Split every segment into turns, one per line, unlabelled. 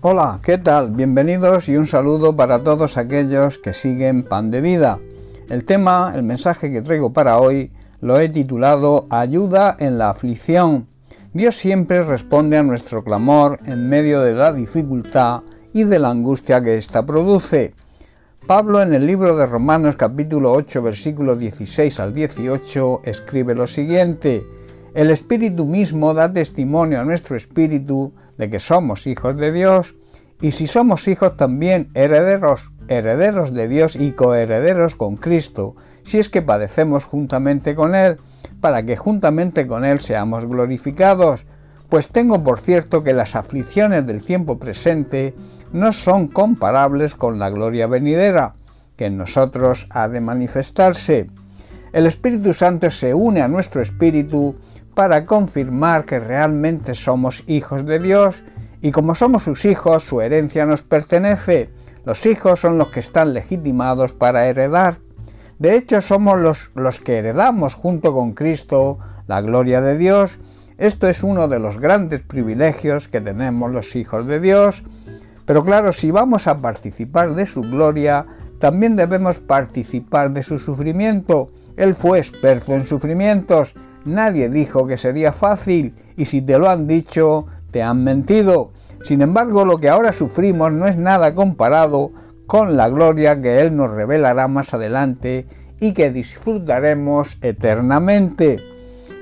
Hola, ¿qué tal? Bienvenidos y un saludo para todos aquellos que siguen Pan de Vida. El tema, el mensaje que traigo para hoy, lo he titulado Ayuda en la aflicción. Dios siempre responde a nuestro clamor en medio de la dificultad y de la angustia que ésta produce. Pablo en el libro de Romanos capítulo 8 versículo 16 al 18 escribe lo siguiente, El Espíritu mismo da testimonio a nuestro espíritu de que somos hijos de Dios, y si somos hijos también herederos, herederos de Dios y coherederos con Cristo, si es que padecemos juntamente con Él, para que juntamente con Él seamos glorificados. Pues tengo por cierto que las aflicciones del tiempo presente no son comparables con la gloria venidera, que en nosotros ha de manifestarse. El Espíritu Santo se une a nuestro espíritu para confirmar que realmente somos hijos de Dios, y como somos sus hijos, su herencia nos pertenece. Los hijos son los que están legitimados para heredar. De hecho, somos los, los que heredamos junto con Cristo la gloria de Dios. Esto es uno de los grandes privilegios que tenemos los hijos de Dios. Pero claro, si vamos a participar de su gloria, también debemos participar de su sufrimiento. Él fue experto en sufrimientos. Nadie dijo que sería fácil y si te lo han dicho, te han mentido. Sin embargo, lo que ahora sufrimos no es nada comparado con la gloria que Él nos revelará más adelante y que disfrutaremos eternamente.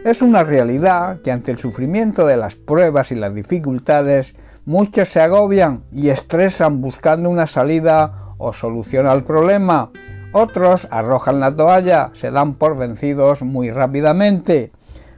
Es una realidad que ante el sufrimiento de las pruebas y las dificultades muchos se agobian y estresan buscando una salida o solución al problema. Otros arrojan la toalla, se dan por vencidos muy rápidamente.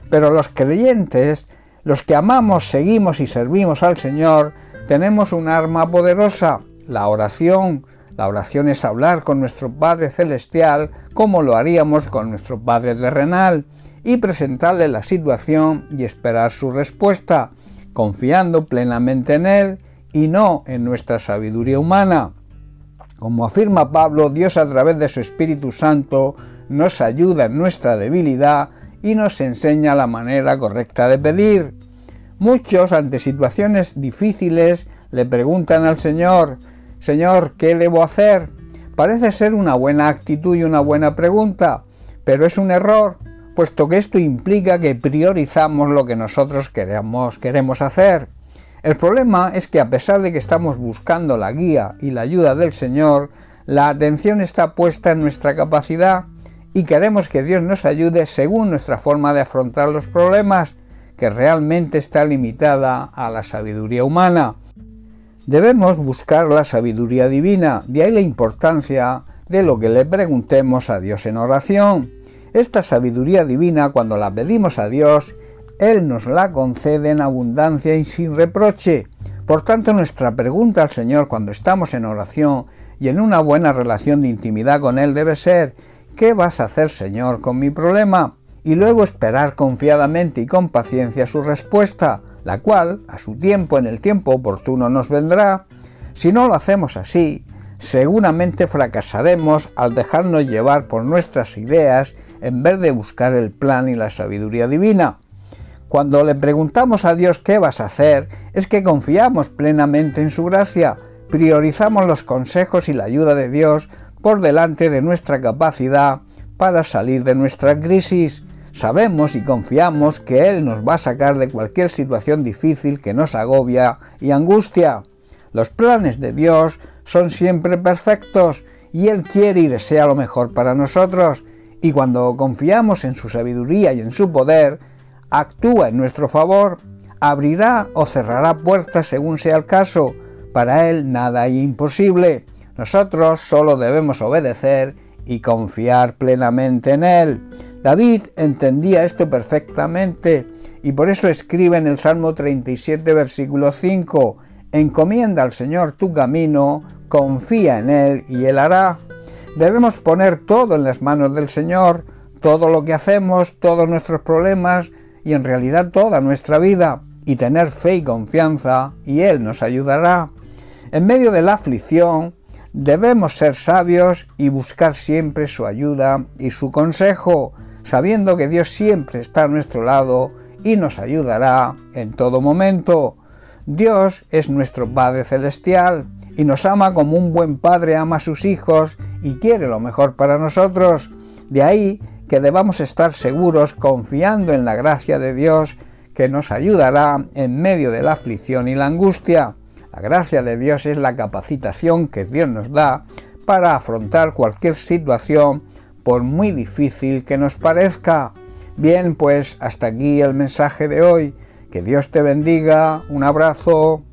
Pero los creyentes, los que amamos, seguimos y servimos al Señor, tenemos un arma poderosa, la oración, la oración es hablar con nuestro Padre Celestial como lo haríamos con nuestro Padre terrenal y presentarle la situación y esperar su respuesta, confiando plenamente en Él y no en nuestra sabiduría humana. Como afirma Pablo, Dios a través de su Espíritu Santo nos ayuda en nuestra debilidad y nos enseña la manera correcta de pedir. Muchos ante situaciones difíciles le preguntan al Señor, Señor, ¿qué debo hacer? Parece ser una buena actitud y una buena pregunta, pero es un error, puesto que esto implica que priorizamos lo que nosotros queremos, queremos hacer. El problema es que a pesar de que estamos buscando la guía y la ayuda del Señor, la atención está puesta en nuestra capacidad y queremos que Dios nos ayude según nuestra forma de afrontar los problemas, que realmente está limitada a la sabiduría humana. Debemos buscar la sabiduría divina, de ahí la importancia de lo que le preguntemos a Dios en oración. Esta sabiduría divina, cuando la pedimos a Dios, Él nos la concede en abundancia y sin reproche. Por tanto, nuestra pregunta al Señor cuando estamos en oración y en una buena relación de intimidad con Él debe ser, ¿qué vas a hacer, Señor, con mi problema? Y luego esperar confiadamente y con paciencia su respuesta la cual a su tiempo, en el tiempo oportuno, nos vendrá. Si no lo hacemos así, seguramente fracasaremos al dejarnos llevar por nuestras ideas en vez de buscar el plan y la sabiduría divina. Cuando le preguntamos a Dios qué vas a hacer, es que confiamos plenamente en su gracia, priorizamos los consejos y la ayuda de Dios por delante de nuestra capacidad para salir de nuestra crisis. Sabemos y confiamos que Él nos va a sacar de cualquier situación difícil que nos agobia y angustia. Los planes de Dios son siempre perfectos y Él quiere y desea lo mejor para nosotros. Y cuando confiamos en su sabiduría y en su poder, actúa en nuestro favor, abrirá o cerrará puertas según sea el caso. Para Él nada hay imposible. Nosotros solo debemos obedecer y confiar plenamente en Él. David entendía esto perfectamente y por eso escribe en el Salmo 37, versículo 5, Encomienda al Señor tu camino, confía en Él y Él hará. Debemos poner todo en las manos del Señor, todo lo que hacemos, todos nuestros problemas y en realidad toda nuestra vida, y tener fe y confianza, y Él nos ayudará. En medio de la aflicción, debemos ser sabios y buscar siempre su ayuda y su consejo, sabiendo que Dios siempre está a nuestro lado y nos ayudará en todo momento. Dios es nuestro Padre Celestial y nos ama como un buen padre ama a sus hijos y quiere lo mejor para nosotros. De ahí que debamos estar seguros confiando en la gracia de Dios que nos ayudará en medio de la aflicción y la angustia. La gracia de Dios es la capacitación que Dios nos da para afrontar cualquier situación por muy difícil que nos parezca. Bien, pues hasta aquí el mensaje de hoy. Que Dios te bendiga. Un abrazo.